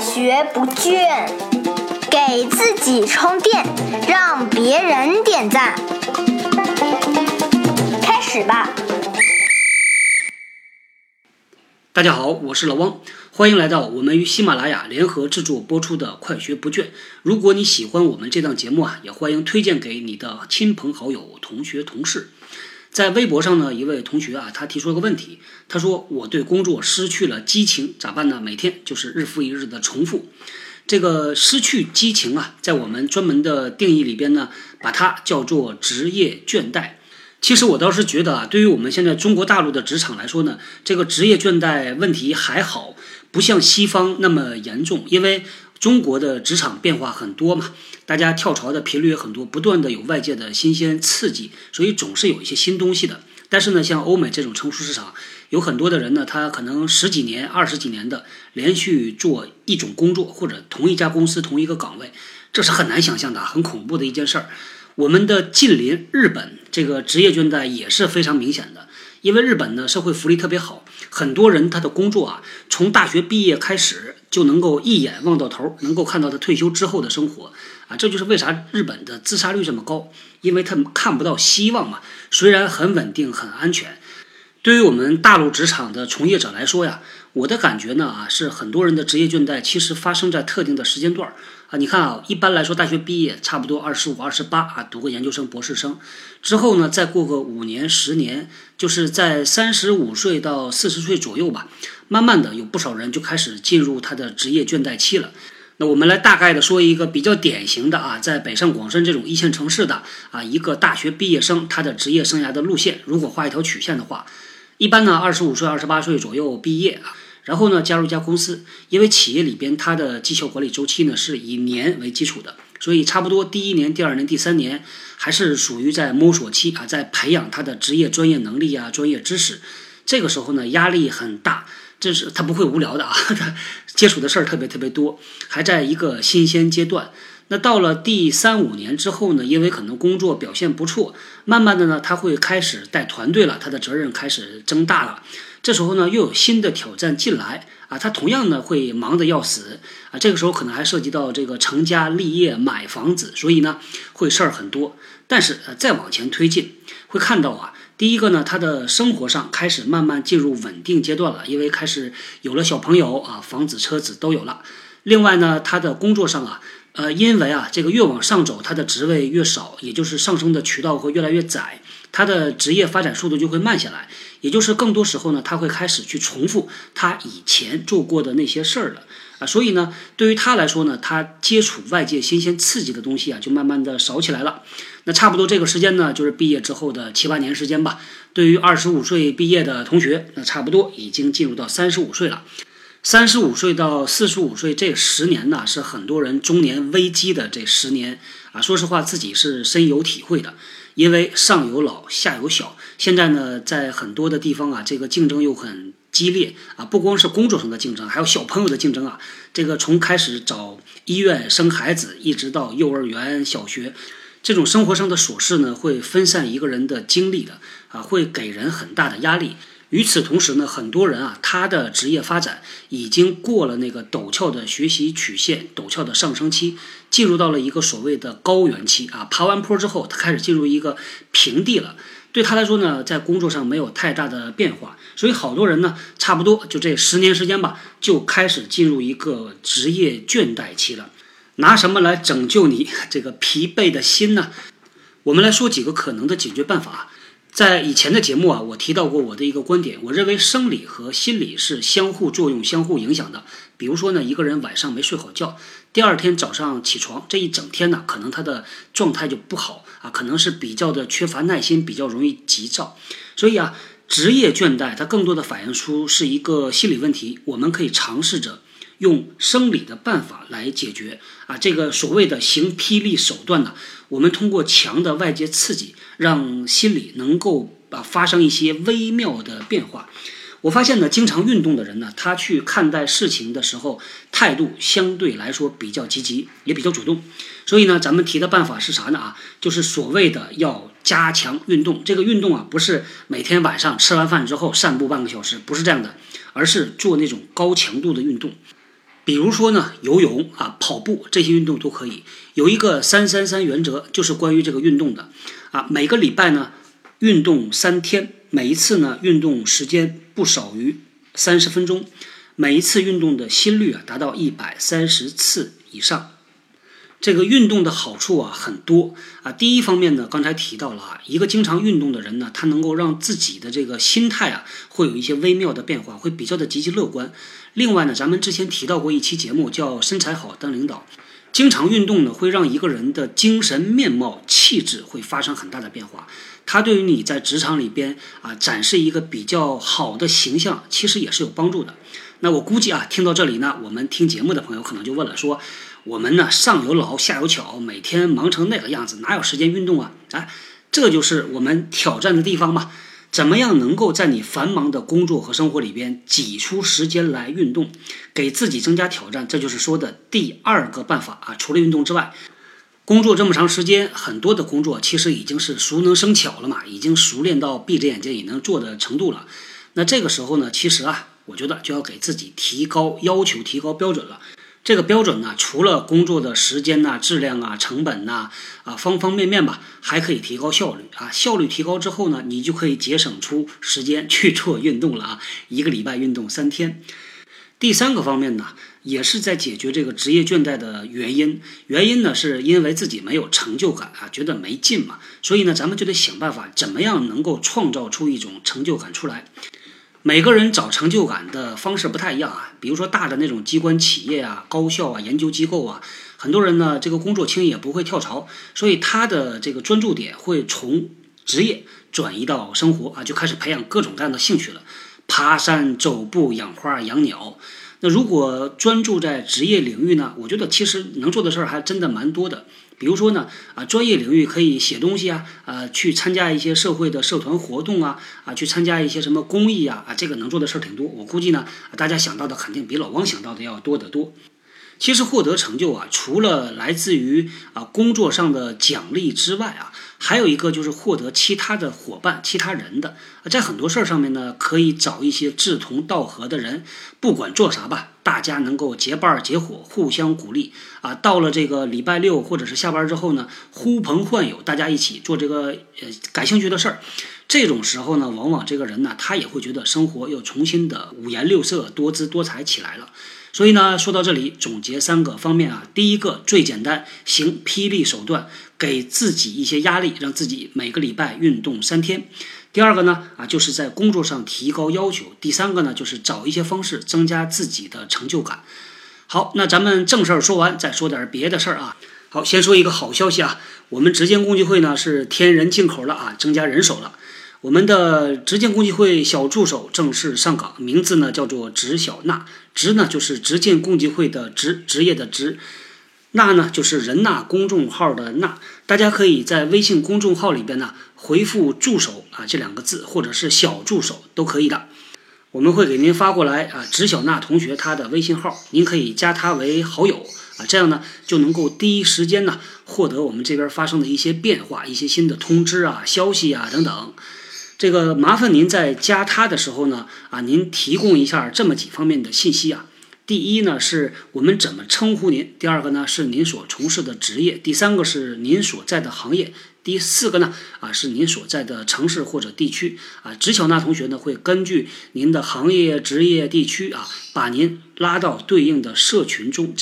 学不倦，给自己充电，让别人点赞。开始吧！大家好，我是老汪，欢迎来到我们与喜马拉雅联合制作播出的《快学不倦》。如果你喜欢我们这档节目啊，也欢迎推荐给你的亲朋好友、同学、同事。在微博上呢，一位同学啊，他提出了个问题，他说：“我对工作失去了激情，咋办呢？每天就是日复一日的重复。这个失去激情啊，在我们专门的定义里边呢，把它叫做职业倦怠。其实我倒是觉得啊，对于我们现在中国大陆的职场来说呢，这个职业倦怠问题还好，不像西方那么严重，因为。”中国的职场变化很多嘛，大家跳槽的频率也很多，不断的有外界的新鲜刺激，所以总是有一些新东西的。但是呢，像欧美这种成熟市场，有很多的人呢，他可能十几年、二十几年的连续做一种工作，或者同一家公司同一个岗位，这是很难想象的，很恐怖的一件事儿。我们的近邻日本，这个职业倦怠也是非常明显的。因为日本呢，社会福利特别好，很多人他的工作啊，从大学毕业开始就能够一眼望到头，能够看到他退休之后的生活啊，这就是为啥日本的自杀率这么高，因为他们看不到希望嘛。虽然很稳定、很安全，对于我们大陆职场的从业者来说呀，我的感觉呢啊，是很多人的职业倦怠其实发生在特定的时间段儿。啊，你看啊，一般来说，大学毕业差不多二十五、二十八啊，读个研究生、博士生，之后呢，再过个五年、十年，就是在三十五岁到四十岁左右吧，慢慢的有不少人就开始进入他的职业倦怠期了。那我们来大概的说一个比较典型的啊，在北上广深这种一线城市的啊，一个大学毕业生他的职业生涯的路线，如果画一条曲线的话，一般呢，二十五岁、二十八岁左右毕业啊。然后呢，加入一家公司，因为企业里边它的绩效管理周期呢是以年为基础的，所以差不多第一年、第二年、第三年还是属于在摸索期啊，在培养他的职业专业能力啊、专业知识。这个时候呢，压力很大，这是他不会无聊的啊，他接触的事儿特别特别多，还在一个新鲜阶段。那到了第三五年之后呢，因为可能工作表现不错，慢慢的呢，他会开始带团队了，他的责任开始增大了。这时候呢，又有新的挑战进来啊，他同样呢会忙得要死啊。这个时候可能还涉及到这个成家立业、买房子，所以呢会事儿很多。但是呃再往前推进，会看到啊，第一个呢，他的生活上开始慢慢进入稳定阶段了，因为开始有了小朋友啊，房子、车子都有了。另外呢，他的工作上啊，呃，因为啊这个越往上走，他的职位越少，也就是上升的渠道会越来越窄。他的职业发展速度就会慢下来，也就是更多时候呢，他会开始去重复他以前做过的那些事儿了啊，所以呢，对于他来说呢，他接触外界新鲜刺激的东西啊，就慢慢的少起来了。那差不多这个时间呢，就是毕业之后的七八年时间吧。对于二十五岁毕业的同学，那差不多已经进入到三十五岁了。三十五岁到四十五岁这十年呢，是很多人中年危机的这十年啊。说实话，自己是深有体会的。因为上有老下有小，现在呢，在很多的地方啊，这个竞争又很激烈啊，不光是工作上的竞争，还有小朋友的竞争啊。这个从开始找医院生孩子，一直到幼儿园、小学，这种生活上的琐事呢，会分散一个人的精力的啊，会给人很大的压力。与此同时呢，很多人啊，他的职业发展已经过了那个陡峭的学习曲线、陡峭的上升期，进入到了一个所谓的高原期啊。爬完坡之后，他开始进入一个平地了。对他来说呢，在工作上没有太大的变化，所以好多人呢，差不多就这十年时间吧，就开始进入一个职业倦怠期了。拿什么来拯救你 这个疲惫的心呢？我们来说几个可能的解决办法。在以前的节目啊，我提到过我的一个观点，我认为生理和心理是相互作用、相互影响的。比如说呢，一个人晚上没睡好觉，第二天早上起床这一整天呢，可能他的状态就不好啊，可能是比较的缺乏耐心，比较容易急躁。所以啊，职业倦怠它更多的反映出是一个心理问题，我们可以尝试着。用生理的办法来解决啊，这个所谓的行霹雳手段呢，我们通过强的外界刺激，让心理能够啊发生一些微妙的变化。我发现呢，经常运动的人呢，他去看待事情的时候，态度相对来说比较积极，也比较主动。所以呢，咱们提的办法是啥呢？啊，就是所谓的要加强运动。这个运动啊，不是每天晚上吃完饭之后散步半个小时，不是这样的，而是做那种高强度的运动。比如说呢，游泳啊、跑步这些运动都可以。有一个三三三原则，就是关于这个运动的啊。每个礼拜呢，运动三天，每一次呢，运动时间不少于三十分钟，每一次运动的心率啊达到一百三十次以上。这个运动的好处啊很多啊。第一方面呢，刚才提到了啊，一个经常运动的人呢，他能够让自己的这个心态啊，会有一些微妙的变化，会比较的积极乐观。另外呢，咱们之前提到过一期节目叫“身材好当领导”，经常运动呢，会让一个人的精神面貌、气质会发生很大的变化。它对于你在职场里边啊展示一个比较好的形象，其实也是有帮助的。那我估计啊，听到这里呢，我们听节目的朋友可能就问了，说。我们呢，上有老下有小，每天忙成那个样子，哪有时间运动啊？啊，这就是我们挑战的地方嘛。怎么样能够在你繁忙的工作和生活里边挤出时间来运动，给自己增加挑战？这就是说的第二个办法啊。除了运动之外，工作这么长时间，很多的工作其实已经是熟能生巧了嘛，已经熟练到闭着眼睛也能做的程度了。那这个时候呢，其实啊，我觉得就要给自己提高要求，提高标准了。这个标准呢，除了工作的时间呐、质量啊、成本呐啊方方面面吧，还可以提高效率啊。效率提高之后呢，你就可以节省出时间去做运动了啊。一个礼拜运动三天。第三个方面呢，也是在解决这个职业倦怠的原因。原因呢，是因为自己没有成就感啊，觉得没劲嘛。所以呢，咱们就得想办法，怎么样能够创造出一种成就感出来。每个人找成就感的方式不太一样啊，比如说大的那种机关企业啊、高校啊、研究机构啊，很多人呢这个工作轻也不会跳槽，所以他的这个专注点会从职业转移到生活啊，就开始培养各种各样的兴趣了，爬山、走步、养花、养鸟。那如果专注在职业领域呢，我觉得其实能做的事儿还真的蛮多的。比如说呢，啊，专业领域可以写东西啊，啊，去参加一些社会的社团活动啊，啊，去参加一些什么公益啊，啊，这个能做的事儿挺多。我估计呢，大家想到的肯定比老汪想到的要多得多。其实获得成就啊，除了来自于啊工作上的奖励之外啊，还有一个就是获得其他的伙伴、其他人的。在很多事儿上面呢，可以找一些志同道合的人，不管做啥吧，大家能够结伴结伙，互相鼓励啊。到了这个礼拜六或者是下班之后呢，呼朋唤友，大家一起做这个呃感兴趣的事儿。这种时候呢，往往这个人呢，他也会觉得生活又重新的五颜六色、多姿多彩起来了。所以呢，说到这里，总结三个方面啊。第一个最简单，行霹雳手段，给自己一些压力，让自己每个礼拜运动三天。第二个呢，啊，就是在工作上提高要求。第三个呢，就是找一些方式增加自己的成就感。好，那咱们正事儿说完，再说点别的事儿啊。好，先说一个好消息啊，我们直建共济会呢是添人进口了啊，增加人手了。我们的直建共济会小助手正式上岗，名字呢叫做直小娜，直呢就是直建共济会的职职业的职，娜呢就是人娜公众号的娜。大家可以在微信公众号里边呢回复助手啊这两个字，或者是小助手都可以的，我们会给您发过来啊直小娜同学她的微信号，您可以加她为好友啊，这样呢就能够第一时间呢获得我们这边发生的一些变化、一些新的通知啊、消息啊等等。这个麻烦您在加他的时候呢，啊，您提供一下这么几方面的信息啊。第一呢，是我们怎么称呼您；第二个呢，是您所从事的职业；第三个是您所在的行业；第四个呢，啊，是您所在的城市或者地区。啊，直小娜同学呢，会根据您的行业、职业、地区啊，把您拉到对应的社群中。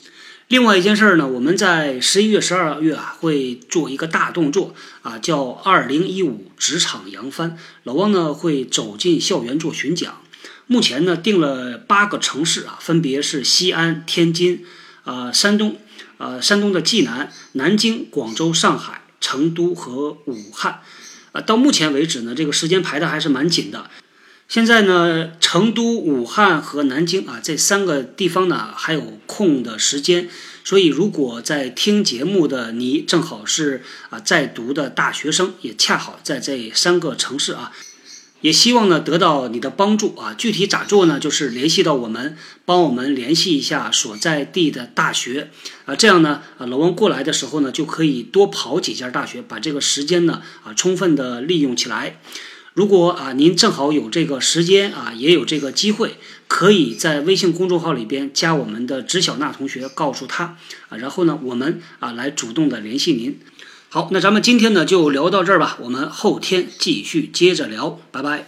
另外一件事儿呢，我们在十一月、十二月啊，会做一个大动作啊，叫“二零一五职场扬帆”。老汪呢会走进校园做巡讲，目前呢定了八个城市啊，分别是西安、天津、啊山东、呃山东的济南、南京、广州、上海、成都和武汉。呃，到目前为止呢，这个时间排的还是蛮紧的。现在呢，成都、武汉和南京啊这三个地方呢还有空的时间，所以如果在听节目的你正好是啊在读的大学生，也恰好在这三个城市啊，也希望呢得到你的帮助啊。具体咋做呢？就是联系到我们，帮我们联系一下所在地的大学啊，这样呢啊老王过来的时候呢就可以多跑几家大学，把这个时间呢啊充分的利用起来。如果啊，您正好有这个时间啊，也有这个机会，可以在微信公众号里边加我们的知小娜同学，告诉他啊，然后呢，我们啊来主动的联系您。好，那咱们今天呢就聊到这儿吧，我们后天继续接着聊，拜拜。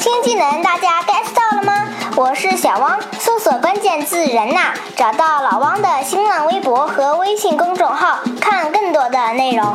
新技能大家 get 到了吗？我是小汪，搜索关键字“人呐”，找到老汪的新浪微博和微信公众号，看更多的内容。